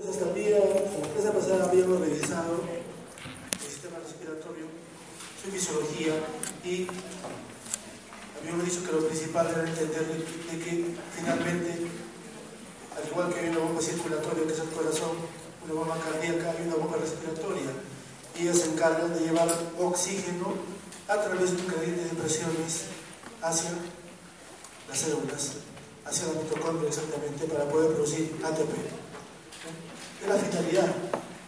Pues hasta el día, la clase pasada habíamos revisado el sistema respiratorio, su fisiología y habíamos dicho que lo principal era entender de que finalmente, al igual que hay una bomba circulatoria que es el corazón, una bomba cardíaca y una bomba respiratoria, y ellas se encargan de llevar oxígeno a través de un cadena de presiones hacia las células, hacia la mitocondria exactamente, para poder producir ATP. Es la finalidad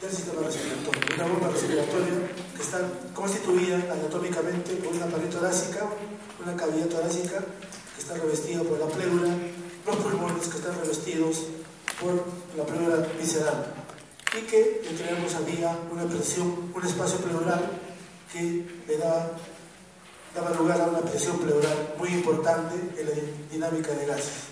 del sistema respiratorio. Una bomba respiratoria que está constituida anatómicamente por una pared torácica, una cavidad torácica que está revestida por la pleura, los pulmones que están revestidos por la pleura visceral y que entre ambos había una presión, un espacio pleural que le da, daba lugar a una presión pleural muy importante en la dinámica de gases.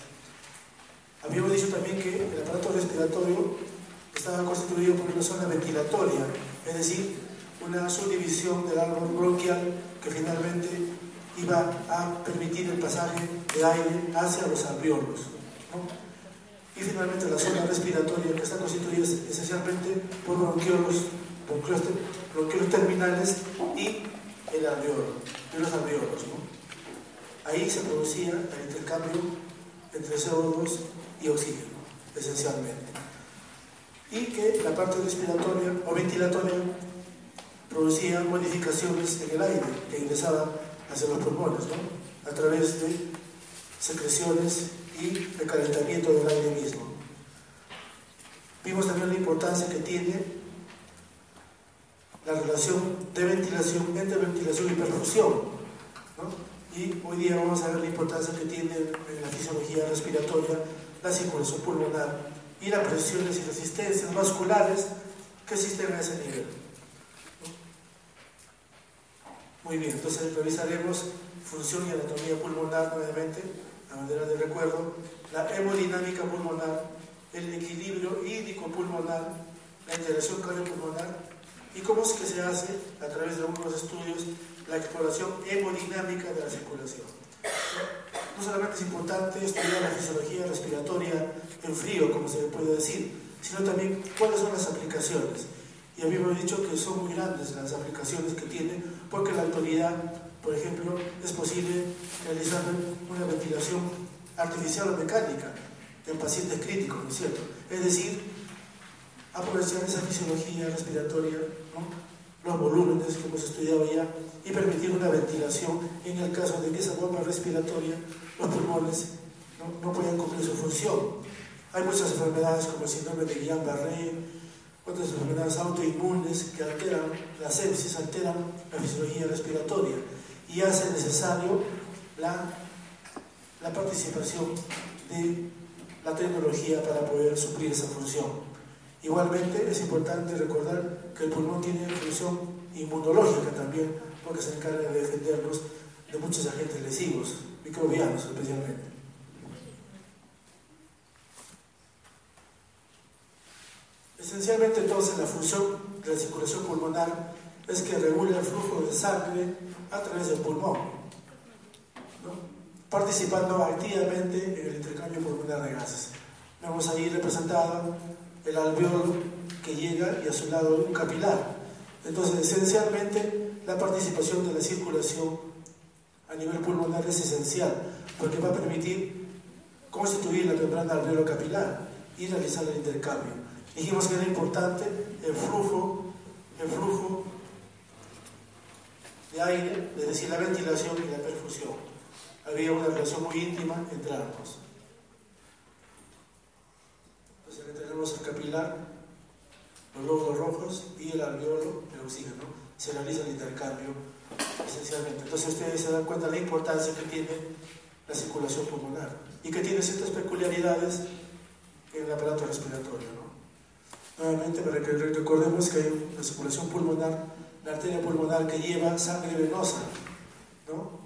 Habíamos dicho también que el aparato respiratorio estaba constituido por una zona ventilatoria, es decir, una subdivisión del árbol bronquial que finalmente iba a permitir el pasaje de aire hacia los alveolos. Y finalmente la zona respiratoria que está constituida esencialmente por bronquiolos, bronquiolos, terminales y el alveolo, y los alveolos. Ahí se producía el intercambio entre CO2 y oxígeno, esencialmente. Y que la parte respiratoria o ventilatoria producía modificaciones en el aire que ingresaba hacia los pulmones, a través de secreciones y el calentamiento del aire mismo. Vimos también la importancia que tiene la relación de ventilación entre ventilación y perfusión. Y hoy día vamos a ver la importancia que tiene en la fisiología respiratoria la circulación pulmonar y las presiones y resistencias vasculares que existen a ese nivel. Muy bien, entonces revisaremos función y anatomía pulmonar nuevamente a manera de recuerdo, la hemodinámica pulmonar, el equilibrio hídrico pulmonar, la interacción cardiopulmonar y cómo es que se hace a través de algunos estudios la exploración hemodinámica de la circulación. No solamente es importante estudiar la fisiología respiratoria en frío, como se puede decir, sino también cuáles son las aplicaciones. Y habíamos dicho que son muy grandes las aplicaciones que tiene, porque la actualidad por ejemplo, es posible realizar una ventilación artificial o mecánica en pacientes críticos, ¿no es cierto? Es decir, aprovechar esa fisiología respiratoria, los volúmenes que hemos estudiado ya, y permitir una ventilación en el caso de que esa bomba respiratoria, los pulmones, no, no puedan cumplir su función. Hay muchas enfermedades como el síndrome de Guillain-Barré, otras enfermedades autoinmunes que alteran la sepsis, alteran la fisiología respiratoria y hace necesario la, la participación de la tecnología para poder suplir esa función. Igualmente es importante recordar que el pulmón tiene función inmunológica también, porque se encarga de defendernos de muchos agentes lesivos, microbianos especialmente. Esencialmente entonces la función de la circulación pulmonar es que regula el flujo de sangre a través del pulmón, participando activamente en el intercambio pulmonar de gases. Vemos ahí representado el alveolo que llega y a su lado un capilar. Entonces, esencialmente, la participación de la circulación a nivel pulmonar es esencial, porque va a permitir constituir la membrana alveolo capilar y realizar el intercambio. Dijimos que era importante el flujo, el flujo de aire, es decir, la ventilación y la perfusión. Había una relación muy íntima entre ambos. Entonces tenemos el capilar, los glóbulos rojos y el alveolo, el oxígeno. Se realiza el intercambio esencialmente. Entonces ustedes se dan cuenta de la importancia que tiene la circulación pulmonar y que tiene ciertas peculiaridades en el aparato respiratorio. Nuevamente, para que recordemos que hay una circulación pulmonar la arteria pulmonar que lleva sangre venosa ¿no?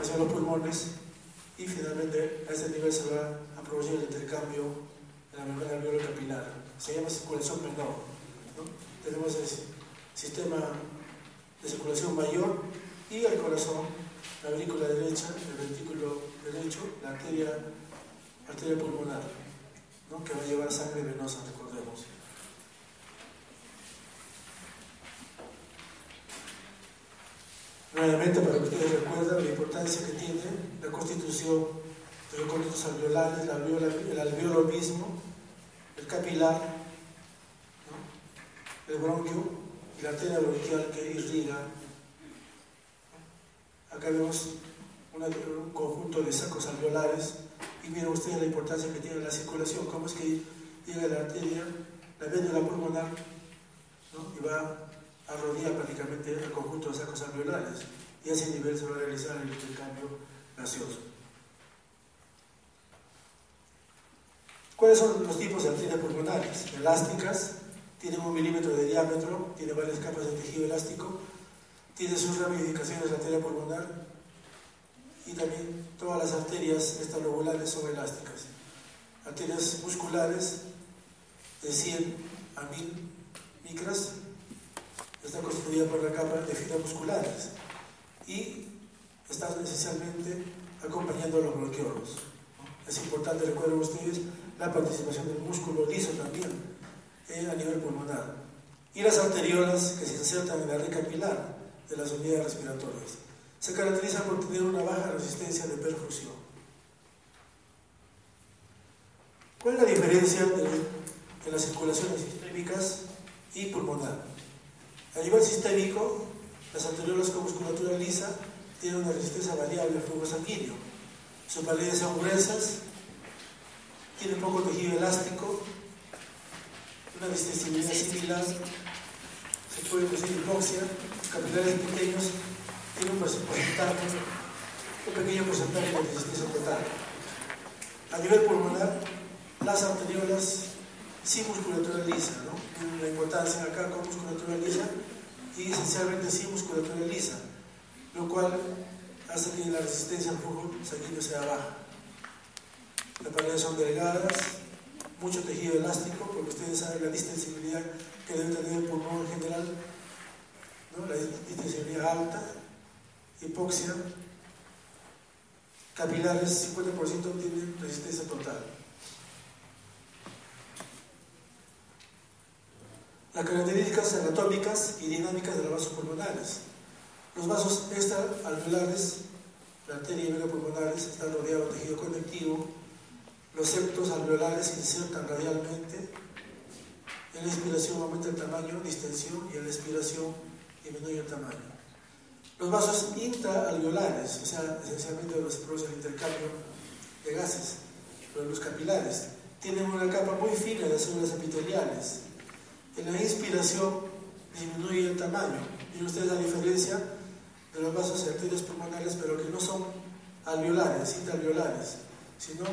hacia los pulmones y finalmente a ese nivel se va a producir el intercambio en la membrana alveolo capilar. Se llama circulación menor tenemos el sistema de circulación mayor y el corazón, la aurícula derecha, el ventrículo derecho, la arteria, arteria pulmonar, ¿no? que va a llevar sangre venosa, recordemos. Nuevamente, para que ustedes recuerden la importancia que tiene la constitución de los conductos alveolares, el el alveolo mismo, el capilar, el bronquio y la arteria bronquial que irriga. Acá vemos un conjunto de sacos alveolares y miren ustedes la importancia que tiene la circulación, cómo es que llega la arteria, la véndula pulmonar y va a rodear prácticamente el conjunto de sacos alveolares y a ese nivel se va a realizar el intercambio gaseoso. ¿Cuáles son los tipos de arterias pulmonares? Elásticas, tienen un milímetro de diámetro, tiene varias capas de tejido elástico, tiene sus ramificaciones la arteria pulmonar y también todas las arterias extralobulares son elásticas. Arterias musculares de 100 a 1000 micras está constituida por la capa de fibras musculares y están esencialmente acompañando a los bloqueolos. Es importante, recuerden ustedes, la participación del músculo liso también eh, a nivel pulmonar. Y las arteriolas que se insertan en la red capilar de las unidades respiratorias. Se caracterizan por tener una baja resistencia de perfusión. ¿Cuál es la diferencia de, las circulaciones sistémicas y pulmonar? A nivel sistémico, las arteriolas con musculatura lisa tienen una resistencia variable al flujo sanguíneo. Sus paredes son gruesas, tienen poco tejido elástico, una distensibilidad similar, se puede decir hipoxia, capilares pequeños, tienen un porcentaje, un pequeño porcentaje de resistencia total. A nivel pulmonar, las arteriolas sin musculatura lisa, ¿no? Una importancia acá con musculatura lisa y esencialmente sin musculatura lisa, lo cual hace que la resistencia al flujo sanguíneo sea baja. Las paredes son delgadas, mucho tejido elástico, porque ustedes saben la distensibilidad que debe tener el pulmón en general, ¿no? la distensibilidad alta, hipoxia, capilares, 50% tienen resistencia total. Las características anatómicas y dinámicas de los vasos pulmonares. Los vasos extraalveolares, la arteria y pulmonares, están rodeados de tejido conectivo los septos alveolares se insertan radialmente. En la inspiración aumenta el tamaño, distensión, y en la expiración disminuye el tamaño. Los vasos intraalveolares, o sea, esencialmente los produce el intercambio de gases, los capilares, tienen una capa muy fina de células epiteliales. En la inspiración disminuye el tamaño. Y ustedes la diferencia de los vasos y pulmonares, pero que no son alveolares, intraalveolares, sino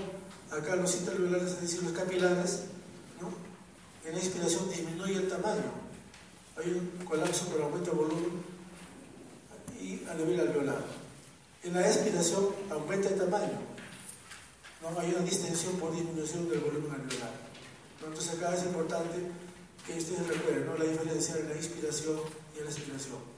acá los interalveolares, es decir, los capilares, ¿no? en la inspiración disminuye el tamaño. Hay un colapso por aumento de volumen y a nivel alveolar. En la expiración aumenta el tamaño. ¿no? Hay una distensión por disminución del volumen alveolar. Entonces acá es importante que ustedes recuerden ¿no? la diferencia en la inspiración y la expiración.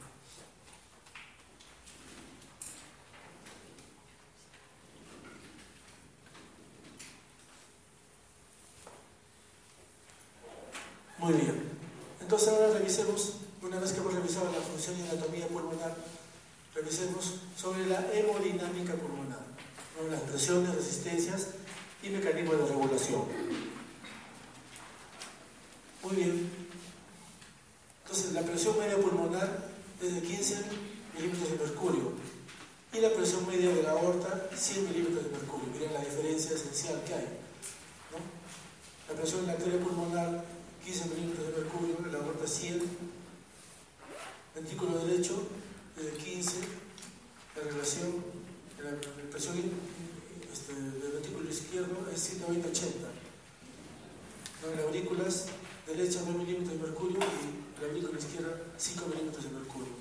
Muy bien. Entonces ahora revisemos, una vez que hemos revisado la función y anatomía pulmonar, revisemos sobre la hemodinámica pulmonar, las presiones, resistencias y mecanismos de regulación. Muy bien. Entonces la presión media pulmonar es de 15 milímetros de mercurio y la presión media de la aorta 100 milímetros de mercurio. Miren la diferencia esencial que hay. La presión de la pulmonar 15 milímetros de mercurio, la aorta 100, ventrículo derecho de 15, la relación, la, presión este, del ventrículo izquierdo es 120-80. Las aurículas derecha 9 milímetros de mercurio y la aurícula izquierda 5 milímetros de mercurio.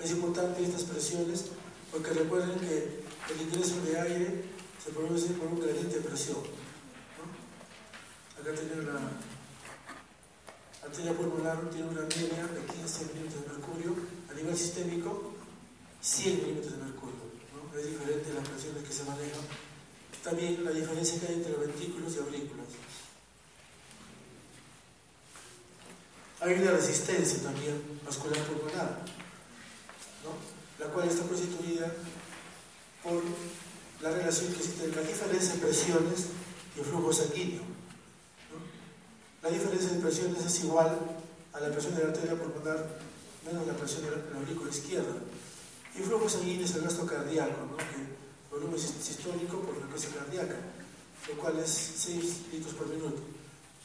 Es importante estas presiones porque recuerden que el ingreso de aire se produce por un gradiente de presión. Acá tienen la, arteria pulmonar tiene una media de 15 milímetros de mercurio, a nivel sistémico 100 milímetros de mercurio. ¿no? Es diferente las presiones que se manejan. También la diferencia que hay entre los ventrículos y aurículas. Hay una resistencia también vascular pulmonar. ¿no? la cual está constituida por la relación que existe entre la diferencia de presiones y el flujo sanguíneo. La diferencia de presiones es igual a la presión de la arteria pulmonar menos la presión de la aurícula izquierda. El flujo sanguíneo es el gasto cardíaco, ¿no? que volumen sistólico por frecuencia cardíaca, lo cual es 6 litros por minuto.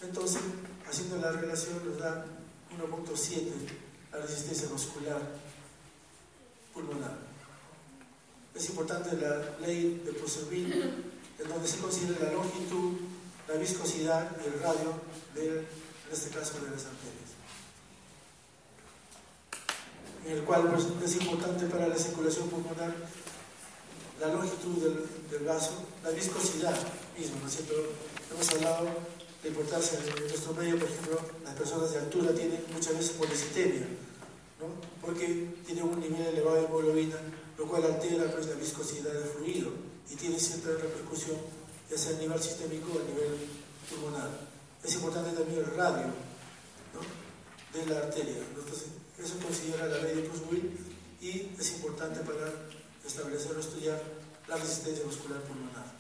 Entonces, haciendo la relación nos da 1.7 la resistencia muscular pulmonar. Es importante la ley de Poiseuille, en donde se considera la longitud, la viscosidad y el radio, de, en este caso, de las arterias. En el cual pues, es importante para la circulación pulmonar la longitud del, del vaso, la viscosidad mismo, ¿no es cierto? Hemos hablado la importancia en nuestro medio, por ejemplo, las personas de altura tienen muchas veces policitemia, ¿no? porque tienen un nivel elevado de hemoglobina, lo cual altera pues, la viscosidad del fluido y tiene cierta repercusión, ya sea a nivel sistémico o a nivel pulmonar. Es importante también el radio ¿no? de la arteria. Entonces, eso considera la ley de Kurzweil y es importante para establecer o estudiar la resistencia muscular pulmonar.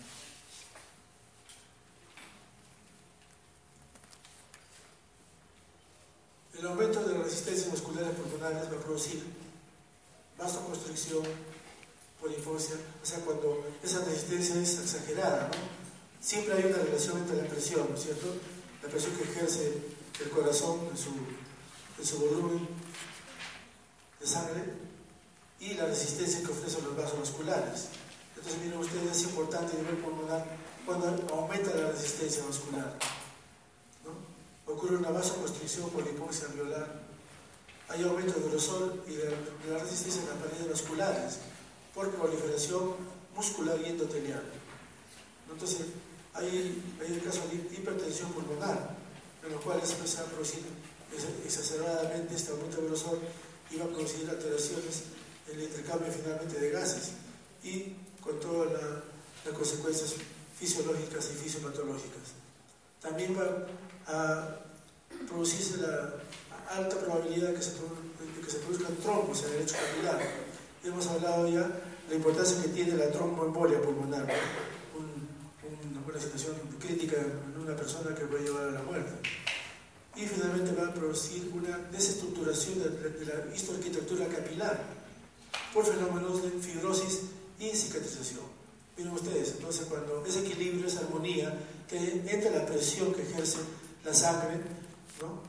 El aumento de las resistencias musculares pulmonares va a producir vasoconstricción por hipoxia, o sea, cuando esa resistencia es exagerada. Siempre hay una relación entre la presión, ¿no es cierto? La presión que ejerce el corazón en su, en su volumen de sangre y la resistencia que ofrecen los vasos musculares. Entonces, miren ustedes, es importante a nivel pulmonar cuando aumenta la resistencia muscular ocurre una vasoconstricción por hipoxia alveolar, hay aumento del grosor y de la resistencia en las paredes vasculares por proliferación muscular y endotelial. Entonces, hay, hay el caso de hipertensión pulmonar, en los cuales se a producir exacerbadamente este aumento del grosor va a producir alteraciones en el intercambio finalmente de gases y con todas las consecuencias fisiológicas y fisiopatológicas. También va a producirse la alta probabilidad de que se, que se produzcan trombos en el lecho capilar. Hemos hablado ya de la importancia que tiene la tromboembolia pulmonar, una situación crítica en una persona que puede llevar a la muerte. Y finalmente va a producir una desestructuración de, de la histoarquitectura capilar por fenómenos de fibrosis y cicatrización. Miren ustedes, entonces cuando ese equilibrio, esa armonía, que entra la presión que ejerce la sangre ¿no?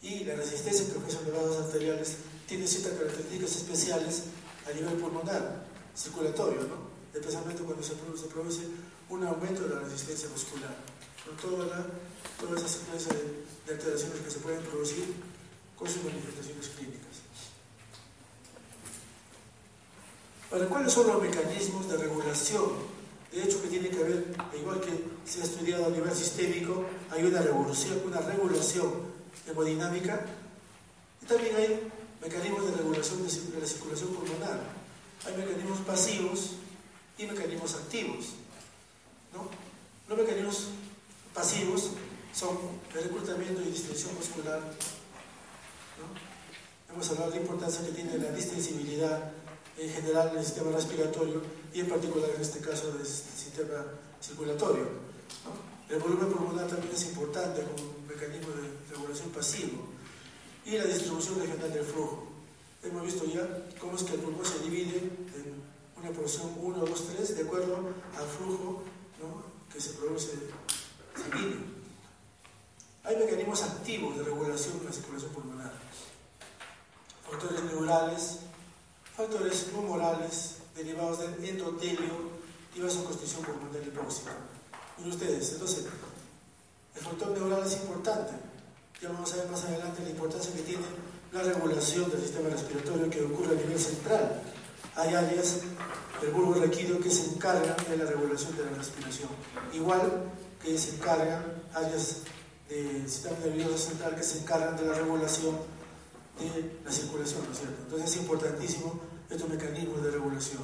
y la resistencia que ofrecen los vasos arteriales tiene ciertas características especiales a nivel pulmonar, circulatorio, ¿no? especialmente cuando se produce, produce, un aumento de la resistencia muscular. ¿no? Toda, la, toda esa secuencia de, de alteraciones que se pueden producir con sus manifestaciones clínicas. ¿cuáles son los mecanismos de regulación de hecho que tiene que ver, igual que se ha estudiado a nivel sistémico, hay una regulación, una regulación hemodinámica y también hay mecanismos de regulación de la circulación pulmonar. Hay mecanismos pasivos y mecanismos activos. ¿no? Los mecanismos pasivos son reclutamiento y distensión muscular. Hemos hablado de la importancia que tiene la distensibilidad en general en el sistema respiratorio y en particular en este caso del sistema circulatorio. El volumen pulmonar también es importante como mecanismo de regulación pasivo y la distribución regional del flujo. Hemos visto ya cómo es que el pulmón se divide en una porción 1, 2, 3 de acuerdo al flujo que se produce sanguíneo. Hay mecanismos activos de regulación de la circulación pulmonar. Factores neurales, factores humorales derivados del endotelio y vasoconstricción pulmonar hipóxica. Miren ustedes, entonces, el factor neural es importante. Ya vamos a ver más adelante la importancia que tiene la regulación del sistema respiratorio que ocurre a nivel central. Hay áreas del bulbo requídeo que se encargan de la regulación de la respiración. Igual que se encargan áreas del sistema nervioso central que se encargan de la regulación de la circulación, ¿no es cierto? Entonces es importantísimo estos mecanismos de regulación.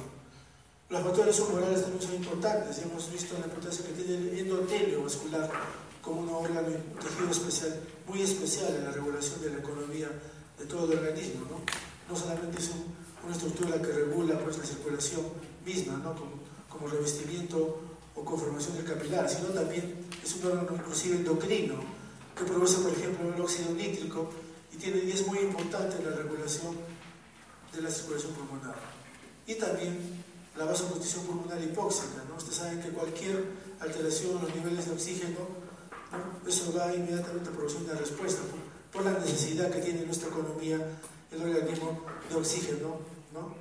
Los factores humorales también son importantes, hemos visto la importancia que tiene el endotelio vascular como un órgano, un tejido especial, muy especial en la regulación de la economía de todo el organismo, ¿no? No solamente es un, una estructura que regula pues, la circulación misma, ¿no? como, como revestimiento o conformación del capilar, sino también es un órgano inclusive endocrino que produce, por ejemplo, el óxido nítrico y, tiene, es muy importante en la regulación de la circulación pulmonar. Y también la vasoconstricción pulmonar hipóxica. ¿no? Ustedes saben que cualquier alteración en los niveles de oxígeno, eso va inmediatamente a producir una respuesta por, la necesidad que tiene nuestra economía, el organismo de oxígeno ¿no?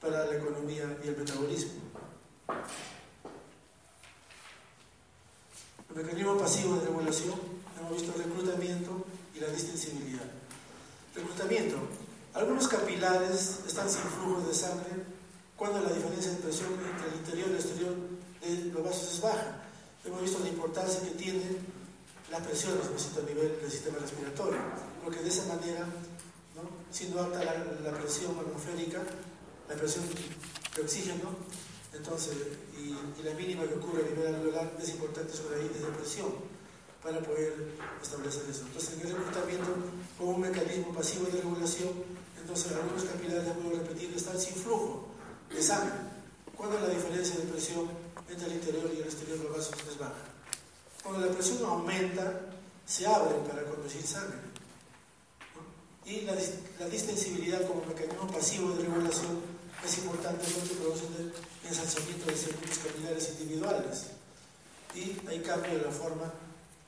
para la economía y el metabolismo. El mecanismo pasivo de regulación, hemos visto el reclutamiento y la distensibilidad. Reclutamiento. Algunos capilares están sin flujo de sangre cuando la diferencia de presión entre el interior y el exterior de los vasos es baja. Hemos visto la importancia que tiene la presión a nivel del sistema respiratorio, porque de esa manera, ¿no? siendo alta la, presión atmosférica, la presión de oxígeno, entonces, y, la mínima que ocurre a nivel alveolar es importante sobre ahí de presión para poder establecer eso. Entonces, en el reclutamiento, como un mecanismo pasivo de regulación, entonces algunos capilares, ya puedo repetir, están sin flujo de sangre, cuando la diferencia de presión entre el interior y el exterior de los vasos es baja. Cuando la presión aumenta, se abre para conducir sangre. Y la, la distensibilidad como mecanismo pasivo de regulación es importante porque produce ensanchamiento de circuitos capilares individuales y hay cambio de la forma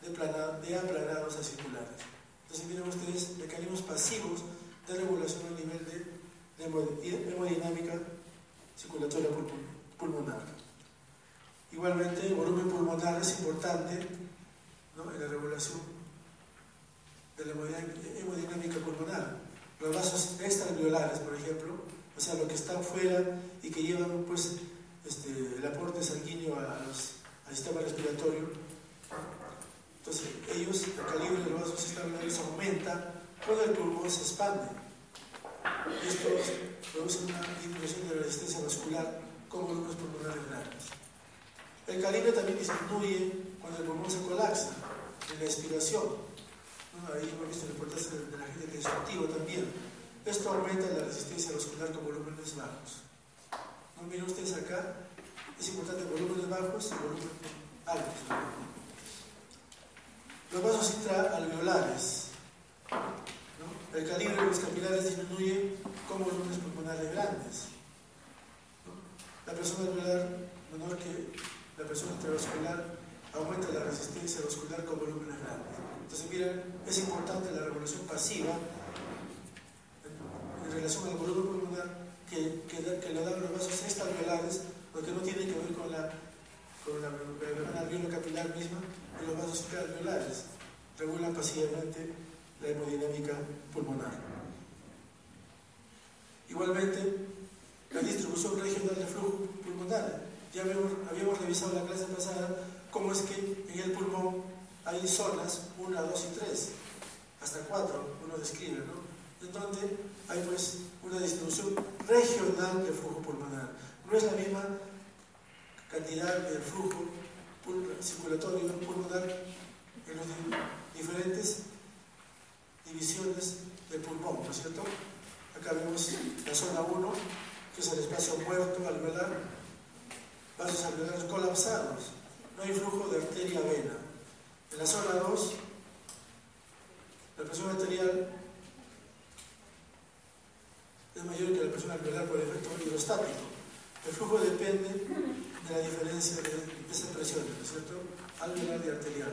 de, de aplanados a circulares. Entonces miren ustedes mecanismos pasivos de regulación a nivel de, hemodinámica circulatoria pulmonar. Igualmente, el volumen pulmonar es importante en la regulación de la hemodinámica pulmonar. Los vasos extraalveolares, por ejemplo, o sea, lo que está fuera y que llevan pues, este, el aporte sanguíneo al sistema respiratorio. Entonces, ellos, el calibre de los vasos extraordinarios aumenta cuando el pulmón se expande. Esto produce una disminución de la resistencia vascular con volúmenes pulmonares grandes. El calibre también disminuye cuando el pulmón se colapsa en la expiración. Ahí hemos visto la importancia del agente destructivo también esto aumenta la resistencia vascular con volúmenes bajos. ¿No miren ustedes acá? Es importante volúmenes bajos y volúmenes altos. Los vasos intraalveolares. ¿no? El calibre de los capilares disminuye con volúmenes pulmonares grandes. La presión alveolar menor que la presión intravascular aumenta la resistencia vascular con volúmenes grandes. Entonces, miren, es importante la revolución pasiva en relación al volumen pulmonar que, le dan los vasos extraalveolares, porque no tiene que ver con la, con la membrana capilar misma y los vasos intraalveolares. Regulan pasivamente la hemodinámica pulmonar. Igualmente, la distribución regional de flujo pulmonar. Ya habíamos, habíamos revisado la clase pasada cómo es que en el pulmón hay zonas 1, 2 y 3, hasta 4, uno describe, ¿no? en hay pues una distribución regional de flujo pulmonar. No es la misma cantidad de flujo circulatorio pulmonar en las diferentes divisiones del pulmón, ¿no es cierto? Acá vemos la zona 1, que es el espacio muerto alveolar, vasos alveolares colapsados, no hay flujo de arteria-vena. En la zona 2, la presión arterial es mayor que la presión alveolar por efecto hidrostático. El flujo depende de la diferencia de, esas presiones, ¿no es cierto? Alveolar y arterial.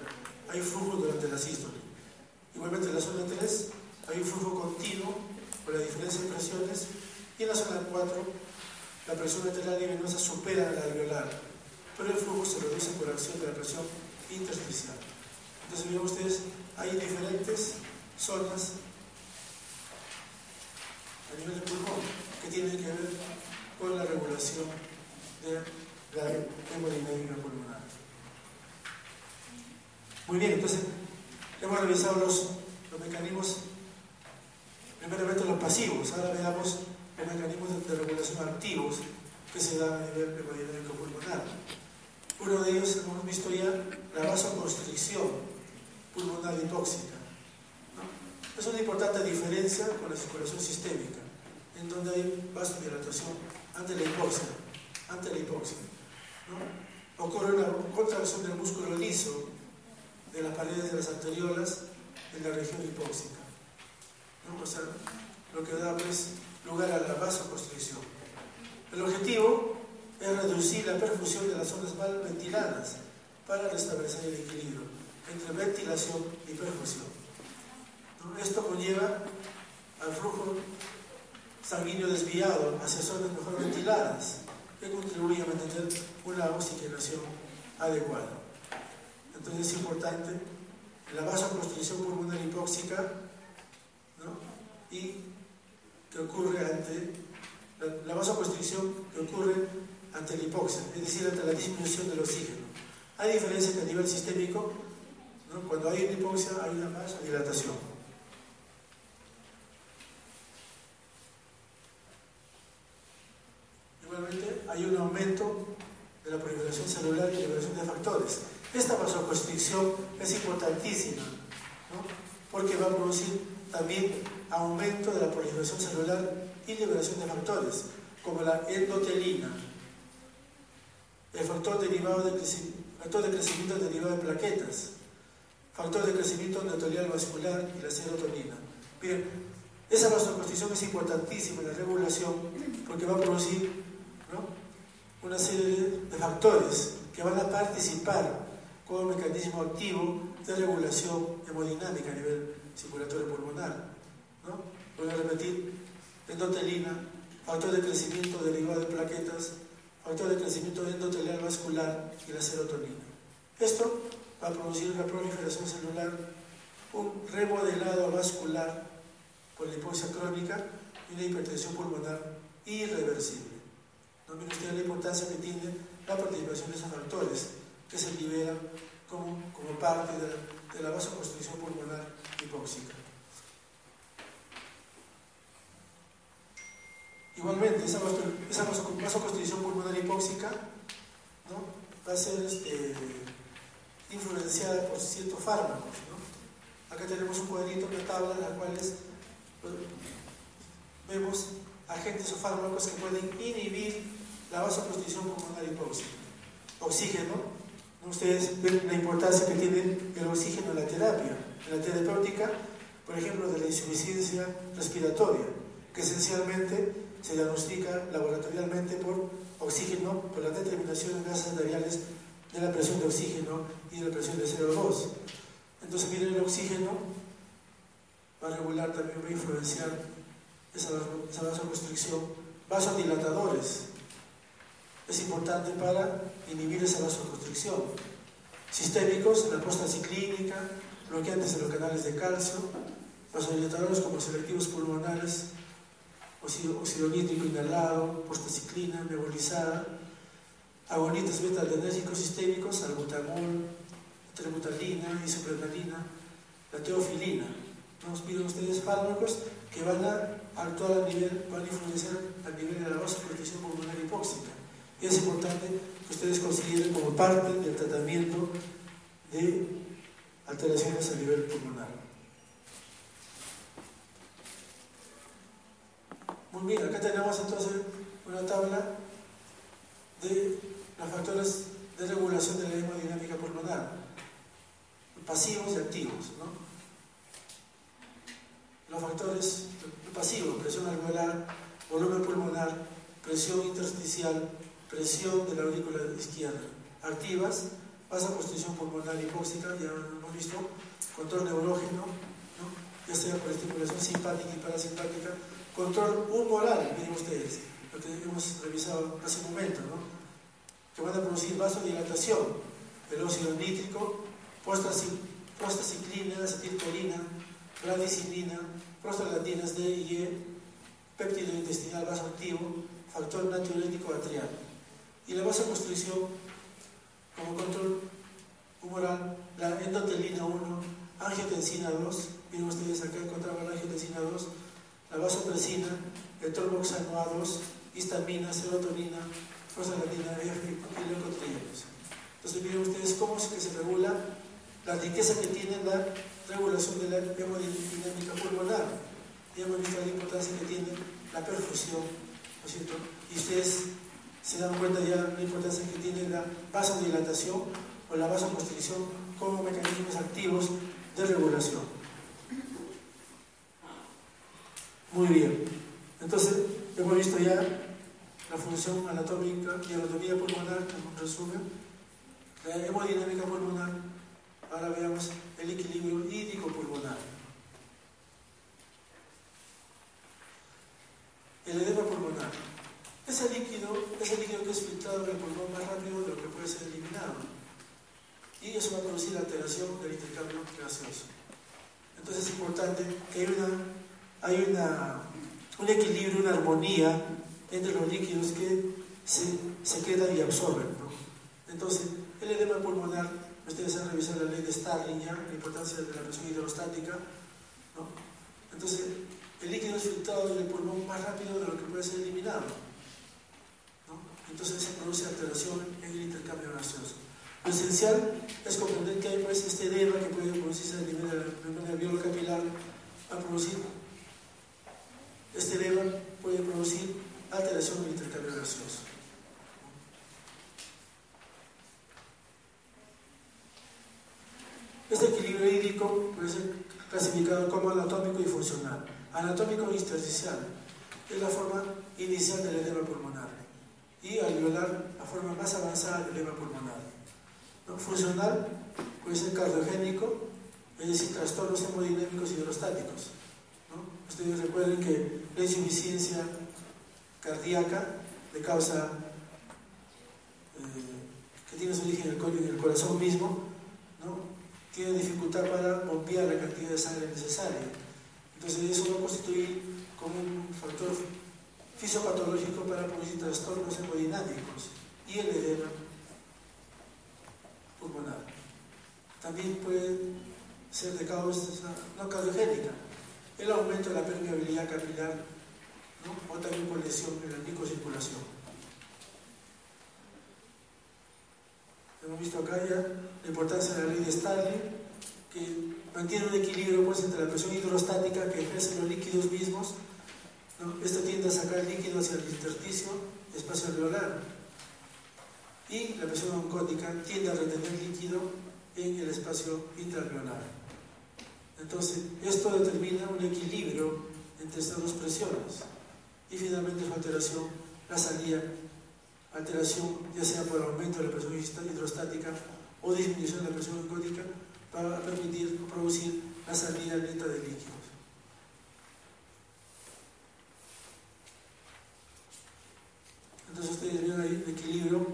Hay flujo durante la sístole. Igualmente en la zona 3 hay un flujo continuo por la diferencia de presiones y en la zona 4 la presión arterial y venosa supera la alveolar, pero el flujo se reduce por acción de la presión intersticial. Entonces, miren ustedes, hay diferentes zonas a nivel de pulmón que tiene que ver con la regulación de la hemodinámica pulmonar. Muy bien, entonces hemos revisado los, los mecanismos, primeramente los pasivos, ahora veamos los mecanismos de, regulación activos que se dan a nivel hemodinámico pulmonar. Uno de ellos hemos visto ya la vasoconstricción pulmonar hipóxica. Es una importante diferencia con la circulación sistémica. en donde hay vasodilatación ante la hipoxia. Ante la hipoxia Ocurre una contracción del músculo liso de las paredes de las arteriolas en la región hipóxica. O sea, lo que da pues, lugar a la vasoconstricción. El objetivo es reducir la perfusión de las zonas mal ventiladas para restablecer el equilibrio entre ventilación y perfusión. Esto conlleva al flujo sanguíneo desviado hacia zonas mejor ventiladas, que contribuye a mantener una oxigenación adecuada. Entonces es importante la vasoconstricción pulmonar hipóxica y que ocurre ante la, vasoconstricción que ocurre ante la hipoxia, es decir, ante la disminución del oxígeno. Hay diferencia que a nivel sistémico, cuando hay una hipoxia hay una vasodilatación. Igualmente hay un aumento de la proliferación celular y liberación de factores. Esta vasoconstricción es importantísima, porque va a producir también aumento de la proliferación celular y liberación de factores, como la endotelina, el factor, derivado de factor de crecimiento derivado de plaquetas, factor de crecimiento endotelial vascular y la serotonina. Bien, esa vasoconstricción es importantísima en la regulación porque va a producir una serie de factores que van a participar como mecanismo activo de regulación hemodinámica a nivel circulatorio pulmonar. ¿no? Voy a repetir, endotelina, factor de crecimiento derivado de plaquetas, factor de crecimiento endotelial vascular y la serotonina. Esto va a producir una proliferación celular, un remodelado vascular por la hipoxia crónica y una hipertensión pulmonar irreversible. No miren ustedes la importancia que tiene la participación de esos factores que se liberan como, como parte de la, de la vasoconstricción pulmonar hipóxica. Igualmente, esa, esa vasoconstricción pulmonar hipóxica ¿no? va a ser este, influenciada por ciertos fármacos. ¿no? Acá tenemos un cuadrito, una tabla en la cual pues, vemos agentes o fármacos que pueden inhibir la vasoconstricción pulmonar hipóxica. Oxígeno, Ustedes ven la importancia que tiene el oxígeno en la terapia, en la terapéutica, por ejemplo, de la insuficiencia respiratoria, que esencialmente se diagnostica laboratorialmente por oxígeno, por la determinación de gases arteriales de la presión de oxígeno y de la presión de CO2. Entonces, miren, el oxígeno va a regular también, va a influenciar esa, esa vasoconstricción. Vasodilatadores, es importante para inhibir esa vasoconstricción. Sistémicos, la prostaciclínica, bloqueantes de los canales de calcio, vasodilatadores como selectivos pulmonares, óxido nítrico inhalado, prostaciclina nebulizada, agonistas beta-adrenérgicos sistémicos, albutamol, trebutalina, isoprenalina, la teofilina. Nos piden ustedes fármacos que van a actuar a nivel, van a influenciar a nivel de la vasoconstricción pulmonar hipóxica. Y es importante que ustedes consideren como parte del tratamiento de alteraciones a nivel pulmonar. Muy bien, acá tenemos entonces una tabla de los factores de regulación de la hemodinámica pulmonar, pasivos y activos. Los factores pasivos, presión alveolar, volumen pulmonar, presión intersticial, presión de la aurícula izquierda. Activas, vasoconstricción pulmonar hipóxica, ya hemos visto, control neurógeno, ya sea por estimulación simpática y parasimpática, control humoral, miren ustedes, lo que hemos revisado hace un momento, que van a producir vasodilatación, el óxido nítrico, prostaciclina, acetilcolina, bradicilina, prostaglandinas D y E, péptido intestinal vasoactivo, factor natriurético atrial y la vasoconstricción como control humoral, la endotelina 1, angiotensina 2, miren ustedes acá encontramos la angiotensina 2, la vasopresina, el torboxano A2, histamina, serotonina, prostaglandina F y leucotrienos. Entonces miren ustedes cómo es que se regula la riqueza que tiene la regulación de la hemodinámica pulmonar. Ya hemos visto la importancia que tiene la perfusión, ¿no es cierto? Y ustedes se dan cuenta ya de la importancia que tiene la vasodilatación o la vasoconstricción como mecanismos activos de regulación. Muy bien. Entonces, hemos visto ya la función anatómica y anatomía pulmonar, en resumen, la hemodinámica pulmonar. Ahora veamos el equilibrio hídrico pulmonar. El edema pulmonar. Ese líquido, ese líquido que es filtrado en el pulmón más rápido de lo que puede ser eliminado. Y eso va a producir alteración del intercambio gaseoso. Entonces es importante que hay, una, hay una, un equilibrio, una armonía entre los líquidos que se quedan y absorben. Entonces, el edema pulmonar, ustedes han revisado la ley de Starling la importancia de la presión hidrostática. Entonces, el líquido es filtrado en el pulmón más rápido de lo que puede ser eliminado. Entonces se produce alteración en el intercambio gaseoso. Lo esencial es comprender que hay pues, este edema que puede producirse a nivel de la membrana nerviosa capilar, a producir, este edema puede producir alteración del intercambio gaseoso. Este equilibrio hídrico puede ser clasificado como anatómico y funcional. Anatómico intersticial es la forma inicial del edema pulmonar y alveolar la forma más avanzada del edema pulmonar. Funcional puede ser cardiogénico, es decir, trastornos hemodinámicos hidrostáticos. Ustedes recuerden que la insuficiencia cardíaca de causa eh, que tiene su origen en el, corazón mismo, tiene dificultad para bombear la cantidad de sangre necesaria. Entonces eso va a constituir como un factor fisiopatológico para producir trastornos hemodinámicos y el edema pulmonar. También puede ser de causa no cardiogénica, el aumento de la permeabilidad capilar o también por lesión en la microcirculación. Hemos visto acá ya la importancia de la ley de Stalin, que mantiene un equilibrio pues, entre la presión hidrostática que ejercen los líquidos mismos. Esto tiende a sacar líquido hacia el intersticio, espacio alveolar. Y la presión oncótica tiende a retener líquido en el espacio intraalveolar. Entonces, esto determina un equilibrio entre estas dos presiones y finalmente su alteración, la salida, alteración ya sea por aumento de la presión hidrostática o disminución de la presión oncótica para permitir producir la salida neta de líquidos. Entonces ustedes ven ahí el equilibrio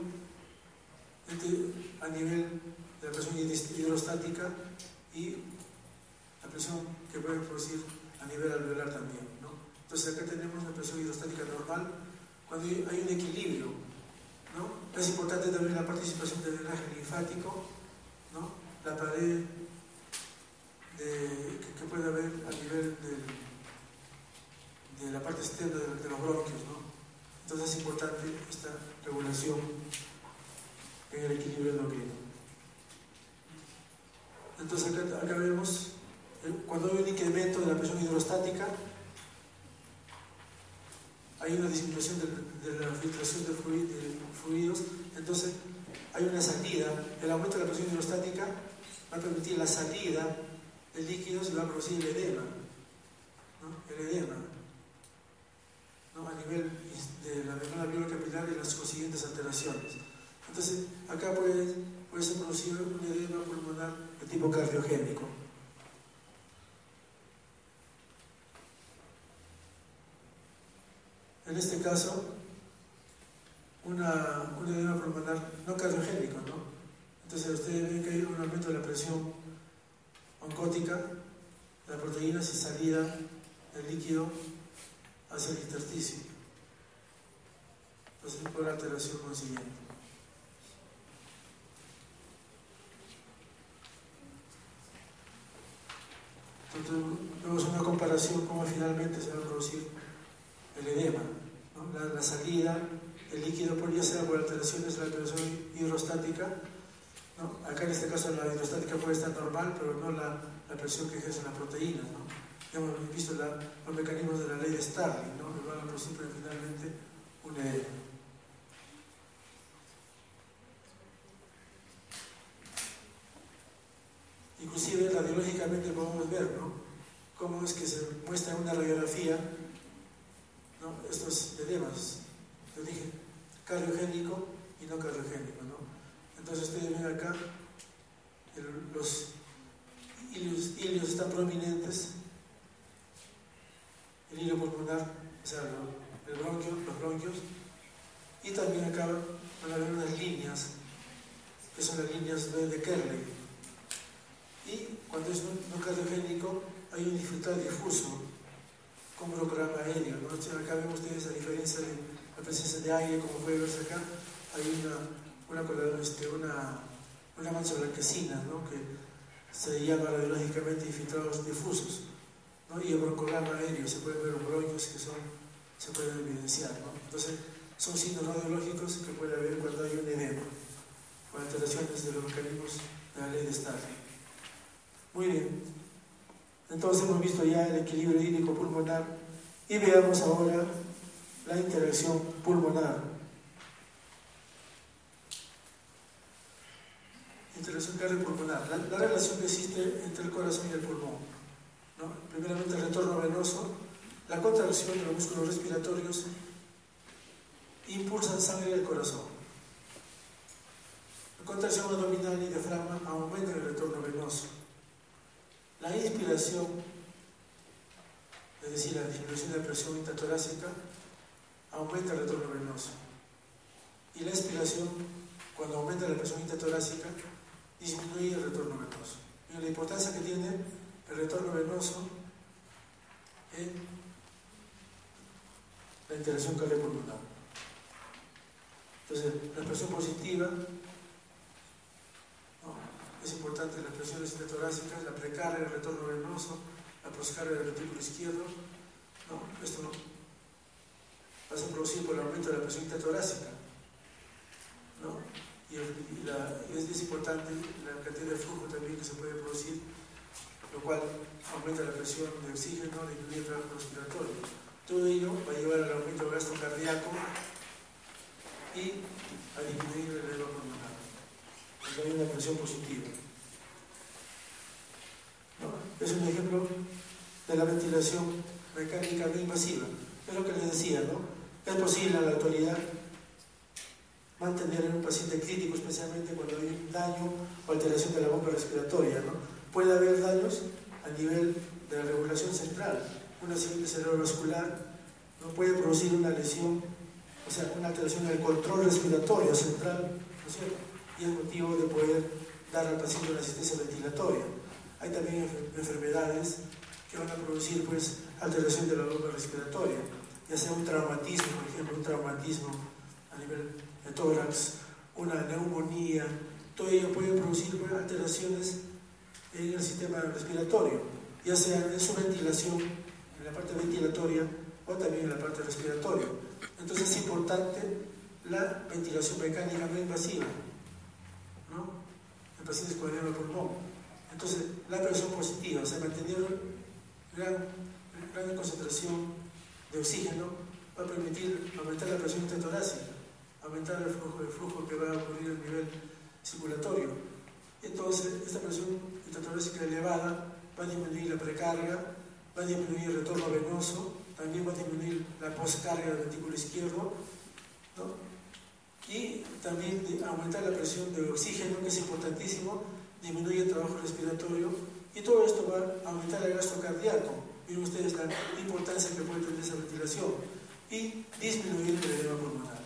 a nivel de la presión hidrostática y la presión que puede producir a nivel alveolar también. Entonces acá tenemos una presión hidrostática normal cuando hay un equilibrio. ¿no? Es importante también la participación del drenaje linfático, ¿no? la pared que, puede haber a nivel de, la parte externa de, los bronquios. ¿no? Entonces es importante esta regulación en el equilibrio endocrino. Entonces acá, vemos, cuando hay un incremento de la presión hidrostática, hay una disminución de, la filtración de, fluidos, entonces hay una salida, el aumento de la presión hidrostática va a permitir la salida de líquidos y va a producir el edema, el edema, a nivel de la membrana capilar y las consiguientes alteraciones. Entonces, acá puede, puede ser producido un edema pulmonar de tipo cardiogénico. en este caso, una, un edema pulmonar no cardiogénico, ¿no? Entonces ustedes ven que hay un aumento de la presión oncótica, de las proteínas y salida del líquido hacia el intersticio. Entonces por alteración consiguiente. Entonces, vemos una comparación cómo finalmente se va a producir el edema, la, salida del líquido por ya sea por alteraciones de la presión hidrostática. Acá en este caso la hidrostática puede estar normal, pero no la, presión que ejercen las proteínas. Hemos visto los mecanismos de la ley de Starling, ¿no? que van a producir finalmente un edema. Inclusive radiológicamente podemos ver ¿no? cómo es que se muestra en una radiografía ¿no? estos edemas. Yo dije cardiogénico y no cardiogénico. ¿no? Entonces ustedes ven acá los hilios, están prominentes, el hilo pulmonar, o sea, el los bronquios, y también acá van a ver unas líneas, que son las líneas de Kerley. Y cuando es no cardiogénico, hay un infiltrado difuso, como holograma aéreo. ¿no? Acá vemos ustedes, a diferencia de la presencia de aire, como puede verse acá, hay una, una, este, una, una mancha blanquecina, ¿no? que se llama radiológicamente infiltrados difusos. Y el broncograma aéreo, se pueden ver los que son, se pueden evidenciar. ¿no? Entonces, son signos radiológicos que puede haber cuando hay un edema, o alteraciones de los mecanismos de la ley de Starling. Muy bien. Entonces hemos visto ya el equilibrio hídrico pulmonar y veamos ahora la interacción pulmonar. interacción cardiopulmonar, la, la relación que existe entre el corazón y el pulmón. ¿No? Primeramente el retorno venoso, la contracción de los músculos respiratorios impulsan sangre al corazón. La contracción abdominal y diafragma aumenta el retorno venoso. La inspiración, es decir, la disminución de la presión intratorácica, aumenta el retorno venoso. Y la expiración, cuando aumenta la presión intratorácica, disminuye el retorno venoso. La importancia que tiene el retorno venoso en la interacción cardiopulmonar. Entonces, la expresión positiva es importante las presiones intertorácicas, la precarga, el retorno venoso, la poscarga del ventrículo izquierdo. ¿no? Esto va a ser producido por el aumento de la presión intertorácica. ¿no? y, es, importante la cantidad de flujo también que se puede producir, lo cual aumenta la presión de oxígeno, disminuye el trabajo respiratorio. Todo ello va a llevar al aumento del gasto cardíaco y a disminuir el riesgo pulmonar, cuando hay una presión positiva. Es un ejemplo de la ventilación mecánica no invasiva. Es lo que les decía, ¿no? Es posible en la actualidad mantener en un paciente crítico, especialmente cuando hay un daño o alteración de la bomba respiratoria. ¿no? Puede haber daños a nivel de la regulación central. Un accidente cerebrovascular no puede producir una lesión, o sea, una alteración del control respiratorio central, ¿no es cierto? Y es motivo de poder dar al paciente una asistencia ventilatoria. Hay también enfermedades que van a producir pues, alteración de la bomba respiratoria, ya sea un traumatismo, por ejemplo, un traumatismo a nivel de tórax, una neumonía, todo ello puede producir alteraciones en el sistema respiratorio, ya sea en su ventilación, en la parte ventilatoria o también en la parte respiratoria. Entonces es importante la ventilación mecánica no invasiva, ¿no? En pacientes con edema pulmón. Entonces, la presión positiva, o sea, mantener gran, gran concentración de oxígeno va a permitir aumentar la presión intratorácica aumentar el flujo, de flujo que va a ocurrir a nivel circulatorio. Entonces, esta presión intratorácica elevada va a disminuir la precarga, va a disminuir el retorno venoso, también va a disminuir la postcarga del ventrículo izquierdo, y también aumentar la presión de oxígeno, que es importantísimo, disminuye el trabajo respiratorio, y todo esto va a aumentar el gasto cardíaco. Miren ustedes la importancia que puede tener esa ventilación, y disminuir el edema pulmonar.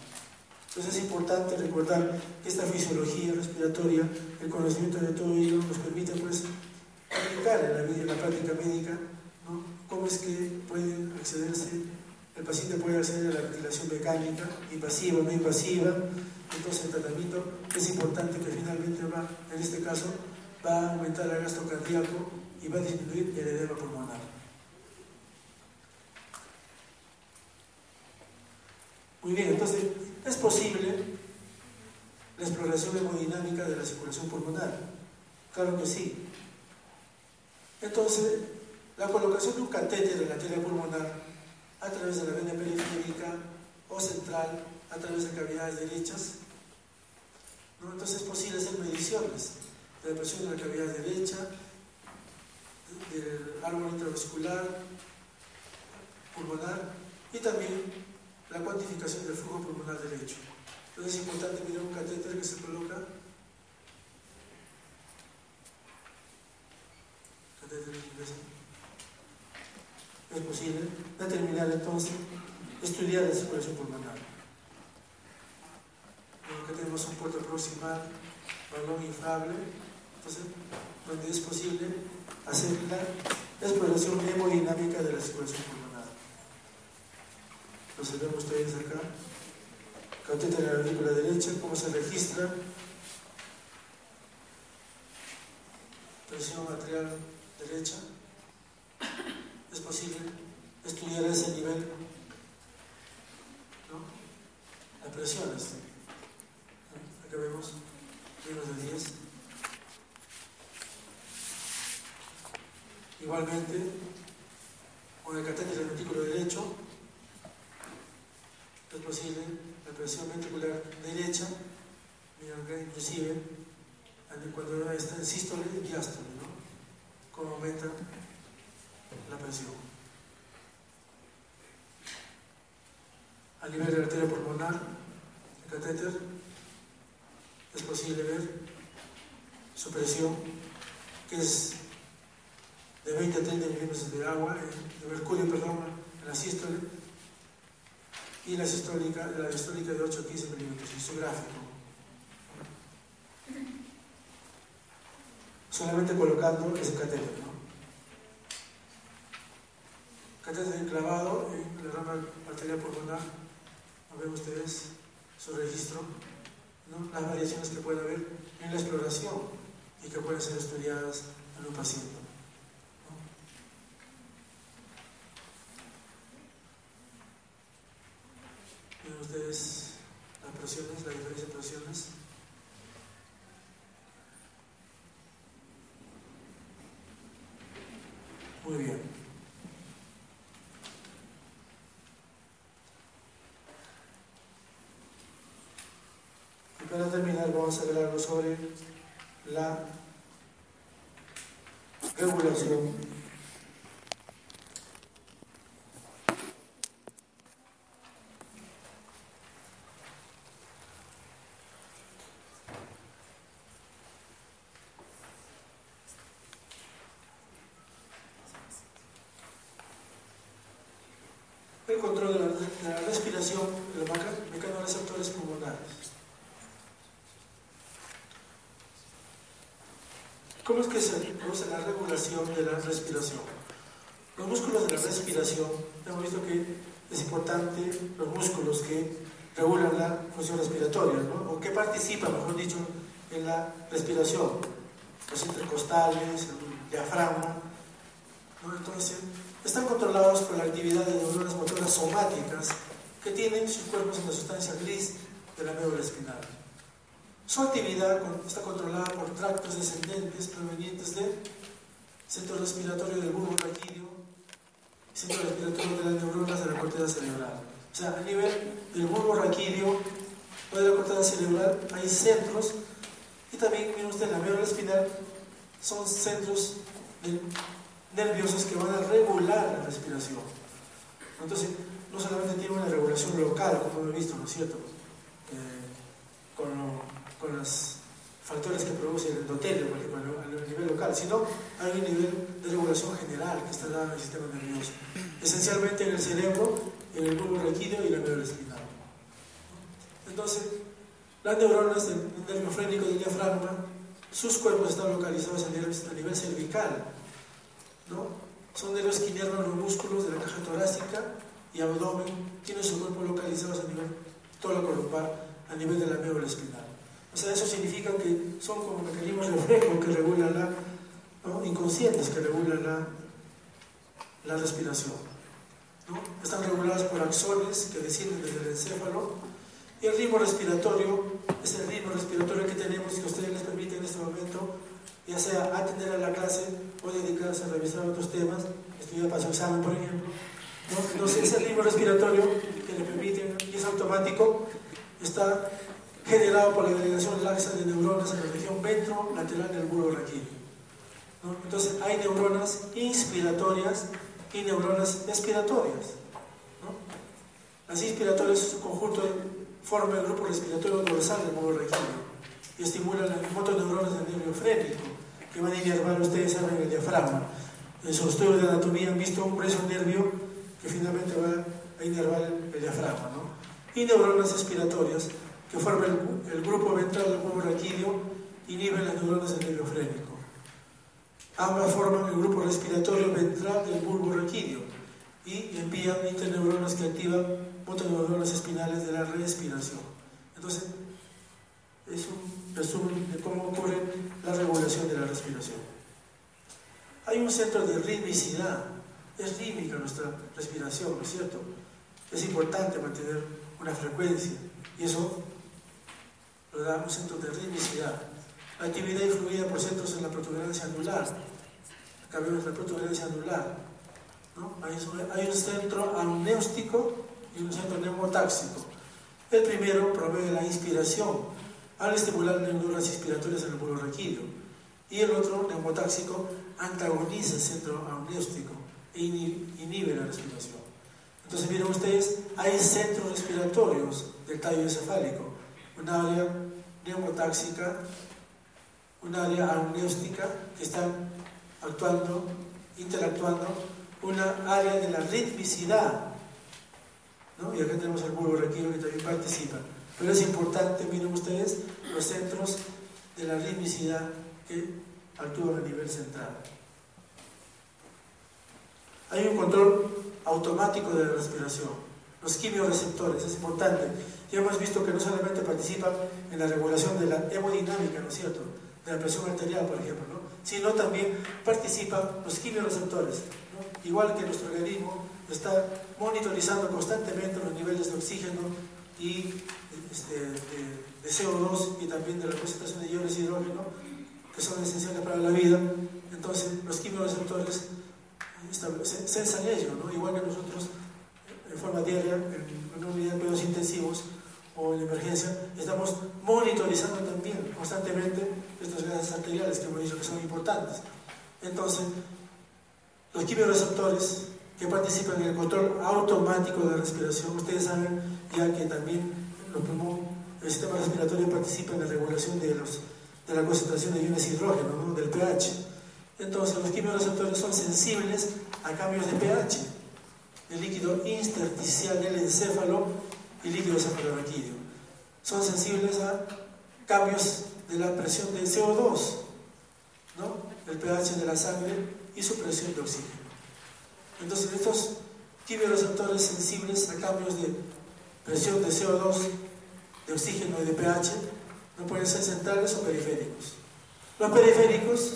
Entonces es importante recordar que esta fisiología respiratoria, el conocimiento de todo ello nos permite pues aplicar en la, vida, en la práctica médica ¿no? cómo es que puede accederse, el paciente puede acceder a la ventilación mecánica, invasiva o no invasiva, entonces el tratamiento es importante que finalmente va, en este caso, va a aumentar el gasto cardíaco y va a disminuir el edema pulmonar. Muy bien, entonces es posible la exploración hemodinámica de la circulación pulmonar. Claro que sí. Entonces, la colocación de un catéter en la arteria pulmonar a través de la vena periférica o central a través de cavidades derechas. Entonces es posible hacer mediciones de la presión de la cavidad derecha, del árbol intravascular, pulmonar y también la cuantificación del flujo pulmonar derecho. Entonces es importante mirar un catéter que se coloca. Catéter Es posible determinar entonces, estudiar la circulación pulmonar. que tenemos un puerto proximal, balón inflable, entonces, donde es posible hacer la exploración hemodinámica de la circulación pulmonar. Entonces vemos ustedes acá, catéter en la aurícula derecha, cómo se registra presión arterial derecha. Es posible estudiar ese nivel, ¿no? Las presiones. Acá vemos menos de 10. Igualmente, con el catéter ventículo derecho, es posible la presión ventricular derecha, inclusive cuando está en sístole y diástole, ¿no? Cómo aumenta la presión. A nivel de la arteria pulmonar, el catéter, es posible ver su presión, que es de 20 a 30 milímetros de agua, de mercurio, perdón, en la sístole, y la sistólica, la histórica de 8 a 15 milímetros, en su gráfico. Solamente colocando ese catéter, ¿no? Catéter enclavado en la rama arterial pulmonar, ¿no ven ustedes su registro? ¿no? Las variaciones que puede haber en la exploración y que pueden ser estudiadas en un paciente. Ustedes las presiones, la diferencia de presiones. Muy bien. Y para terminar vamos a algo sobre la regulación ¿Cómo es que se produce la regulación de la respiración? Los músculos de la respiración, hemos visto que es importante los músculos que regulan la función respiratoria, ¿no? o que participan, mejor dicho, en la respiración, los intercostales, el diafragma. ¿no? Entonces, están controlados por la actividad de neuronas motoras somáticas que tienen sus cuerpos en la sustancia gris de la médula espinal. Su actividad está controlada por tractos descendentes provenientes del centro respiratorio del bulbo raquídeo, centro respiratorio de las neuronas de la corteza cerebral. O sea, a nivel del bulbo raquídeo o de la corteza cerebral hay centros y también, miren usted, la médula espinal son centros nerviosos que van a regular la respiración. Entonces, no solamente tiene una regulación local, como hemos visto, ¿no es cierto? Eh, con con los factores que producen el endotelio, por ejemplo, a nivel local, sino hay un nivel de regulación general que está dado en el sistema nervioso, esencialmente en el cerebro, en el bulbo raquídeo y la médula espinal. Entonces, las neuronas del nervio frénico del diafragma, sus cuerpos están localizados a nivel, a nivel cervical, ¿no? Son nervios que inervan los músculos de la caja torácica y abdomen, tienen su cuerpo localizados a nivel lumbar, a nivel de la médula espinal. O sea, eso significa que son como mecanismos reflejos que regulan la, ¿no? inconscientes que regulan la, la respiración. ¿no? Están reguladas por axones que descienden desde el encéfalo y el ritmo respiratorio es el ritmo respiratorio que tenemos que ustedes les permiten en este momento, ya sea atender a la clase o dedicarse a revisar otros temas, estudiar para su examen, por ejemplo. Entonces, ese ritmo respiratorio que le permite, y es automático, está generado por la agregación laxa de neuronas en la región ventrolateral del bulbo raquídeo. Entonces, hay neuronas inspiratorias y neuronas expiratorias. Las inspiratorias, su conjunto, forma el grupo respiratorio dorsal del bulbo raquídeo y estimulan las motoneuronas del nervio frénico, que van a inervar, ustedes saben, el diafragma. En su estudio de anatomía han visto un preso nervio que finalmente va a inervar el, diafragma. ¿no? Y neuronas expiratorias, que forman el, grupo ventral del bulbo raquídeo, inhiben las neuronas del nervio frénico. Ambas forman el grupo respiratorio ventral del bulbo raquídeo y envían interneuronas que activan motoneuronas espinales de la respiración. Entonces, es un resumen de cómo ocurre la regulación de la respiración. Hay un centro de ritmicidad, es rítmica nuestra respiración, ¿no es cierto? Es importante mantener una frecuencia y eso lo da un centro de ritmicidad. La actividad influida por centros en la protuberancia anular. Acá vemos la protuberancia anular. ¿no? Hay, un centro amnéustico y un centro neumotáxico. El primero provee la inspiración, al estimular neuronas inspiratorias en el bulbo raquídeo. Y el otro, neumotáxico, antagoniza el centro amnióstico e inhibe la respiración. Entonces, miren ustedes, hay centros respiratorios del tallo encefálico, un área neumotáxica, un área amnióstica que están actuando, interactuando, una área de la ritmicidad, ¿no? y acá tenemos el bulbo raquídeo que también participa. Pero es importante, miren ustedes, los centros de la ritmicidad que actúan a nivel central. Hay un control automático de la respiración. Los quimioreceptores, es importante. Ya hemos visto que no solamente participan en la regulación de la hemodinámica, ¿no es cierto? De la presión arterial, por ejemplo, ¿no? Sino también participan los quimioreceptores. Igual que nuestro organismo está monitorizando constantemente los niveles de oxígeno y este, de, CO2 y también de la concentración de iones de hidrógeno, que son esenciales para la vida. Entonces, los quimioreceptores censan ello, ¿no? igual que nosotros en forma diaria, en una unidad de cuidados intensivos o en emergencia, estamos monitorizando también constantemente estos gases arteriales que hemos dicho que son importantes. Entonces, los quimioreceptores que participan en el control automático de la respiración, ustedes saben ya que también el sistema respiratorio participa en la regulación de, los, de la concentración de iones hidrógeno, del pH. Entonces, los quimioreceptores son sensibles a cambios de pH, el líquido intersticial del encéfalo y líquido cefalorraquídeo. Son sensibles a cambios de la presión de CO2, ¿no? el pH de la sangre y su presión de oxígeno. Entonces, estos quimioreceptores sensibles a cambios de presión de CO2, de oxígeno y de pH, no pueden ser centrales o periféricos. Los periféricos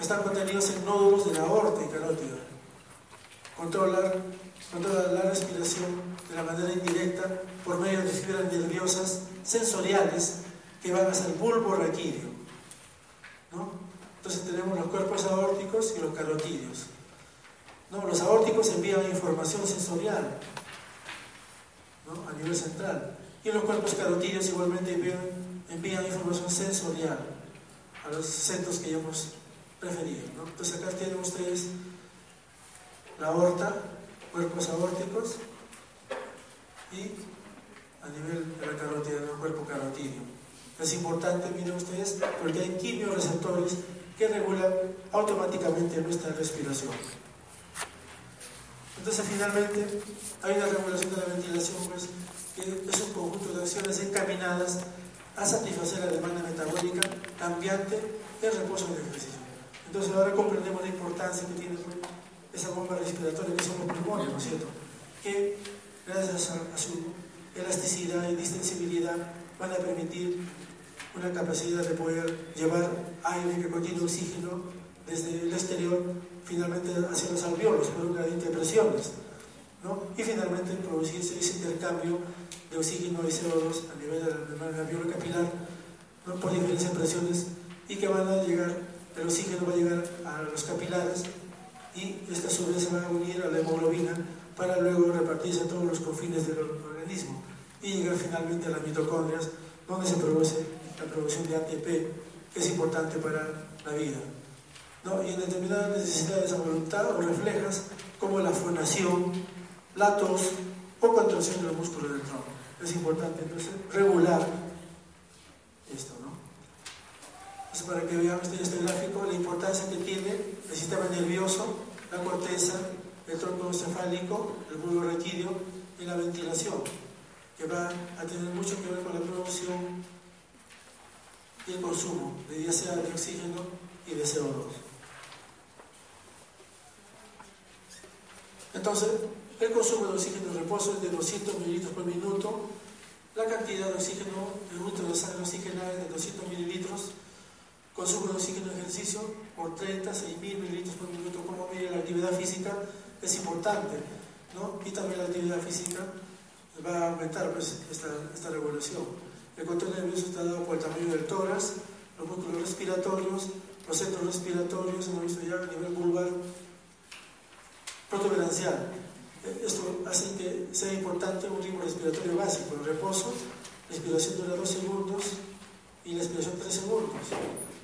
están contenidos en nódulos de la aorta y carótida. Controlar, controlar la respiración de la manera indirecta por medio de fibras nerviosas sensoriales que van hacia el bulbo raquídeo. Entonces tenemos los cuerpos aórticos y los carotídeos. Los aórticos envían información sensorial a nivel central. Y los cuerpos carotídeos igualmente envían, información sensorial a los centros que ya hemos referido. Entonces acá tienen ustedes la aorta, cuerpos aórticos y a nivel de la carótida, el cuerpo carotídeo. Es importante, miren ustedes, porque hay quimioreceptores que regulan automáticamente nuestra respiración. Entonces, finalmente, hay una regulación de la ventilación, pues, que es un conjunto de acciones encaminadas a satisfacer la demanda metabólica cambiante del reposo del ejercicio. Entonces, ahora comprendemos la importancia que tiene pues, esa bomba respiratoria que son los pulmones, ¿no es cierto? Que, gracias a, su elasticidad y distensibilidad, van a permitir una capacidad de poder llevar aire que contiene oxígeno desde el exterior finalmente hacia los alveolos por un gradiente de presiones. ¿no? Y finalmente producirse ese intercambio de oxígeno y CO2 a nivel del alveolo capilar ¿no? por diferentes presiones y que van a llegar, el oxígeno va a llegar a los capilares y estas su se van a unir a la hemoglobina para luego repartirse a todos los confines del organismo y llegar finalmente a las mitocondrias donde se produce la producción de ATP que es importante para la vida. ¿no? Y en determinadas necesidades a voluntad o reflejas como la fonación, la tos o contracción de los músculos del tronco. Es importante entonces regular esto. Para que veamos en este gráfico la importancia que tiene el sistema nervioso, la corteza, el tronco cefálico, el bulbo retídeo y la ventilación, que va a tener mucho que ver con la producción y el consumo de ya de oxígeno y de CO2. Entonces, el consumo de oxígeno en reposo es de 200 mililitros por minuto, la cantidad de oxígeno en útero de sangre oxigenada es de 200 mililitros, consumo de oxígeno en ejercicio por 30, 6.000 mililitros por minuto, como mire la actividad física es importante, ¿no? y también la actividad física va a aumentar pues, esta, esta regulación. El control nervioso está dado por el tamaño del tórax, los músculos respiratorios, los centros respiratorios, hemos visto ya a nivel vulvar, protuberancial. Esto hace que sea importante un ritmo respiratorio básico, el reposo, la inspiración dura 2 segundos y la expiración 3 segundos.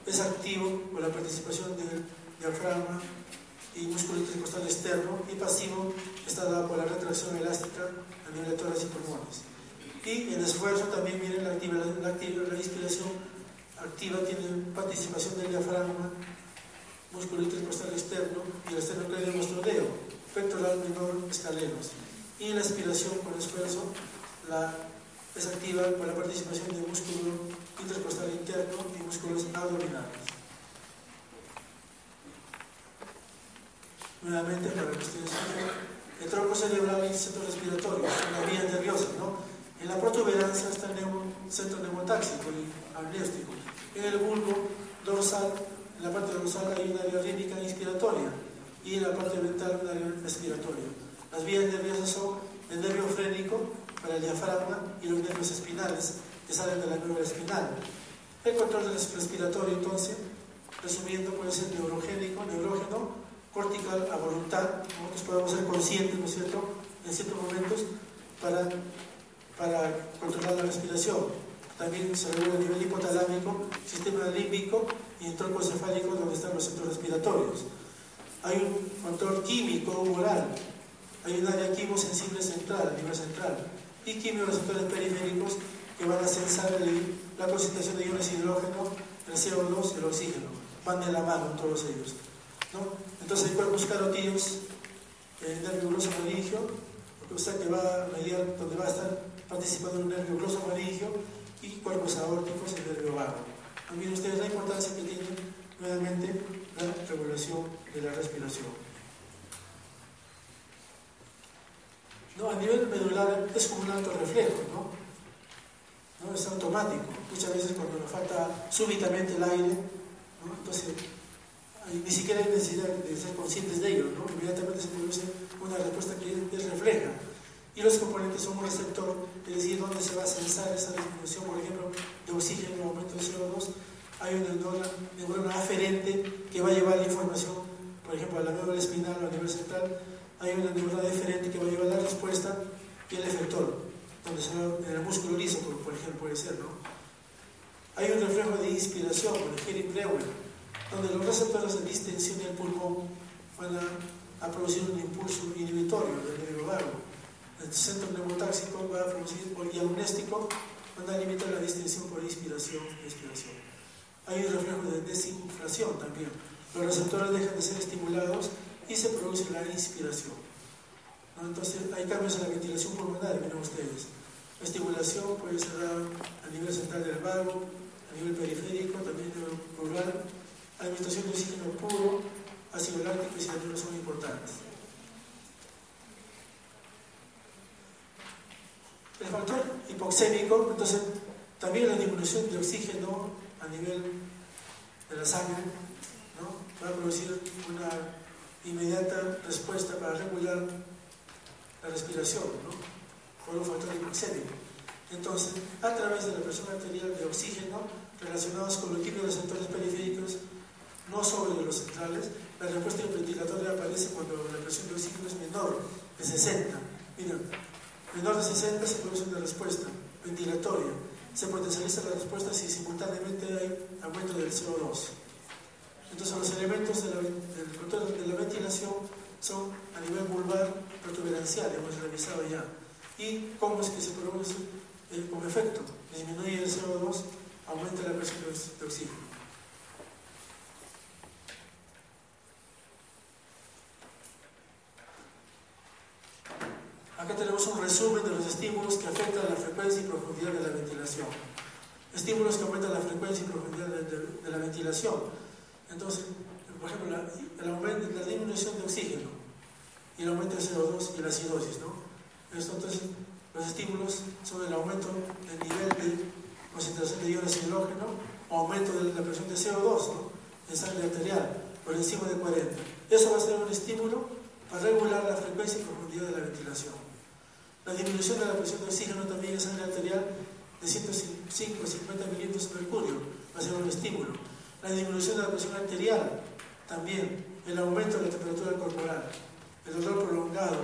Es activo con la participación del diafragma y músculo intercostal externo y pasivo está dado por la retracción elástica a nivel de tórax y pulmones. Y el esfuerzo también viene la, activa, la, la inspiración activa, tiene participación del diafragma, músculo intercostal externo y el esternocleidomastoideo, pectoral menor escalenos. Y la aspiración con esfuerzo la, es activa por la participación del músculo intercostal interno y músculos abdominales. Nuevamente, para que ustedes el tronco cerebral y el centro respiratorio, la vía nerviosa, ¿no? En la protuberancia está el centro neumotáxico y amnióstico. En el bulbo dorsal en la parte dorsal hay una área rítmica inspiratoria y en la parte ventral una área respiratoria. Las vías nerviosas son el nervio frénico para el diafragma y los nervios espinales que salen de la médula espinal. El control respiratorio, entonces, resumiendo, puede ser neurogénico, neurógeno, cortical a voluntad. Nosotros podemos ser conscientes, ¿no es cierto?, en ciertos momentos para, para controlar la respiración también se regula a nivel hipotalámico, sistema límbico y el tronco cefálico donde están los centros respiratorios. Hay un control químico oral, hay un área quimosensible central, a nivel central, y quimioreceptores periféricos que van a censar la concentración de iones hidrógeno, el CO2 y el oxígeno. Van de la mano todos ellos. ¿no? Entonces hay cuerpos carotídeos, el nervio gloso o sea que va a mediar donde va a estar participando el nervio gloso y cuerpos aórticos y nervio vago. Miren ustedes la importancia que tiene nuevamente la regulación de la respiración. ¿No? A nivel medular es como un alto reflejo, ¿no? ¿no? Es automático. Muchas veces cuando nos falta súbitamente el aire, ¿no? entonces ni siquiera hay necesidad de ser conscientes de ello, ¿no? inmediatamente se produce una respuesta que es refleja y los componentes son un receptor, es decir, donde se va a censar esa disminución, por ejemplo, de oxígeno, aumento de CO2, hay una neurona, neurona aferente que va a llevar la información, por ejemplo, a la médula espinal o a nivel central, hay una neurona deferente que va a llevar la respuesta y el efector, donde se va en el músculo liso, por ejemplo, puede ser, ¿no? Hay un reflejo de inspiración, por el Breuer, donde los receptores de distensión del pulmón van a, a producir un impulso inhibitorio del nervio vago el centro neumotáxico va a producir el diagnéstico, van a limitar la distinción por inspiración y expiración. Hay un reflejo de desinflación también. Los receptores dejan de ser estimulados y se produce la inspiración. Entonces hay cambios en la ventilación pulmonar, miren ustedes. La estimulación puede ser a nivel central del vago, a nivel periférico, también neural. Administración de oxígeno puro, ácido láctico y cianuro son importantes. El factor hipoxémico, entonces, también la disminución de oxígeno a nivel de la sangre ¿no? va a producir una inmediata respuesta para regular la respiración ¿no? por un factor hipoxémico. Entonces, a través de la presión arterial de oxígeno relacionados con los receptores periféricos, no sobre los centrales, la respuesta ventilatoria aparece cuando la presión de oxígeno es menor de 60. Miren, menor de 60 se produce una respuesta ventilatoria. Se potencializa la respuesta si simultáneamente hay aumento del CO2. Entonces los elementos del control de la ventilación son a nivel vulvar protuberancial, hemos revisado ya. ¿Y cómo es que se produce eh, como efecto? Disminuye el CO2, aumenta la presión de oxígeno. Acá tenemos un resumen de los estímulos que afectan la frecuencia y profundidad de la ventilación. Estímulos que aumentan la frecuencia y profundidad de, la ventilación. Entonces, por ejemplo, la, el aumento, la disminución de oxígeno y el aumento de CO2 y la acidosis. ¿no? entonces, los estímulos son el aumento del nivel de concentración de iones hidrógeno o aumento de la presión de CO2 ¿no? en sangre arterial por encima de 40. Eso va a ser un estímulo para regular la frecuencia y profundidad de la ventilación. La disminución de la presión de oxígeno también en sangre arterial de 105 a 50 milímetros de mercurio va a ser un estímulo. La disminución de la presión arterial también, el aumento de la temperatura corporal, el dolor prolongado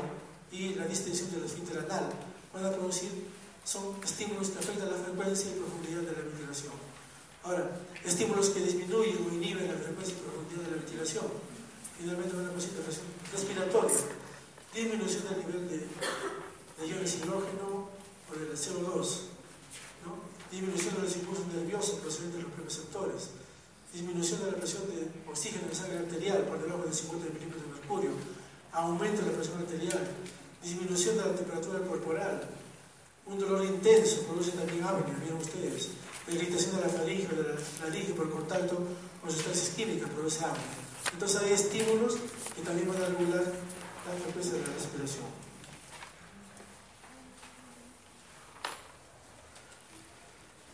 y la distensión del esfínter anal van a producir, son estímulos que afectan la frecuencia y profundidad de la ventilación. Ahora, estímulos que disminuyen o inhiben la frecuencia y profundidad de la ventilación. Finalmente, una cosita respiratoria, disminución del nivel de de iones hidrógeno o del CO2, ¿no? disminución de los impulsos nerviosos procedentes de los preceptores, disminución de la presión de oxígeno en sangre arterial por debajo de 50 milímetros de mercurio, aumento de la presión arterial, disminución de la temperatura corporal, un dolor intenso produce también apnea, vieron ustedes, la irritación de la faringe o de la laringe por contacto con sustancias químicas produce apnea. Entonces hay estímulos que también van a regular la frecuencia de la respiración.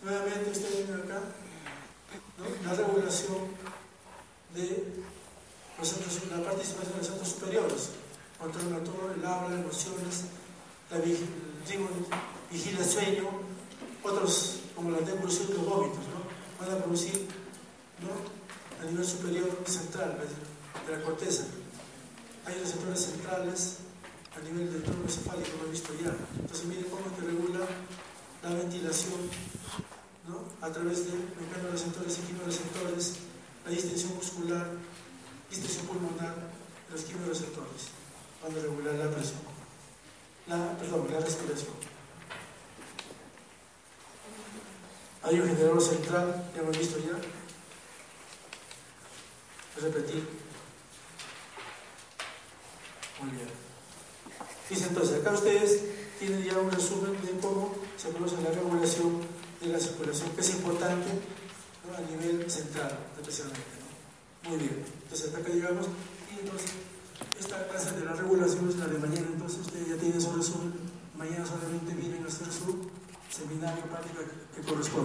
Nuevamente ustedes ven acá la regulación de la participación de los centros superiores, control motor, el habla, emociones, la sueño, otros como la devolución de los vómitos, ¿no? van a producir a nivel superior central de la corteza. Hay receptores centrales a nivel del tronco encefálico, lo he visto ya. Entonces miren cómo se regula la ventilación a través de mecanorreceptores y quimioreceptores, la distensión muscular, distensión pulmonar, los quimioreceptores, para regular la presión, la, perdón, la respiración. Hay un generador central, ya hemos visto ya. Repetir. Muy bien. Fíjense entonces, acá ustedes tienen ya un resumen de cómo se produce la regulación de la circulación, que es importante a nivel central, especialmente. Muy bien, entonces hasta acá llegamos. Y entonces, esta clase de la regulación es la de mañana, entonces ustedes ya tienen su resumen. Mañana solamente vienen a hacer su seminario práctico que corresponde.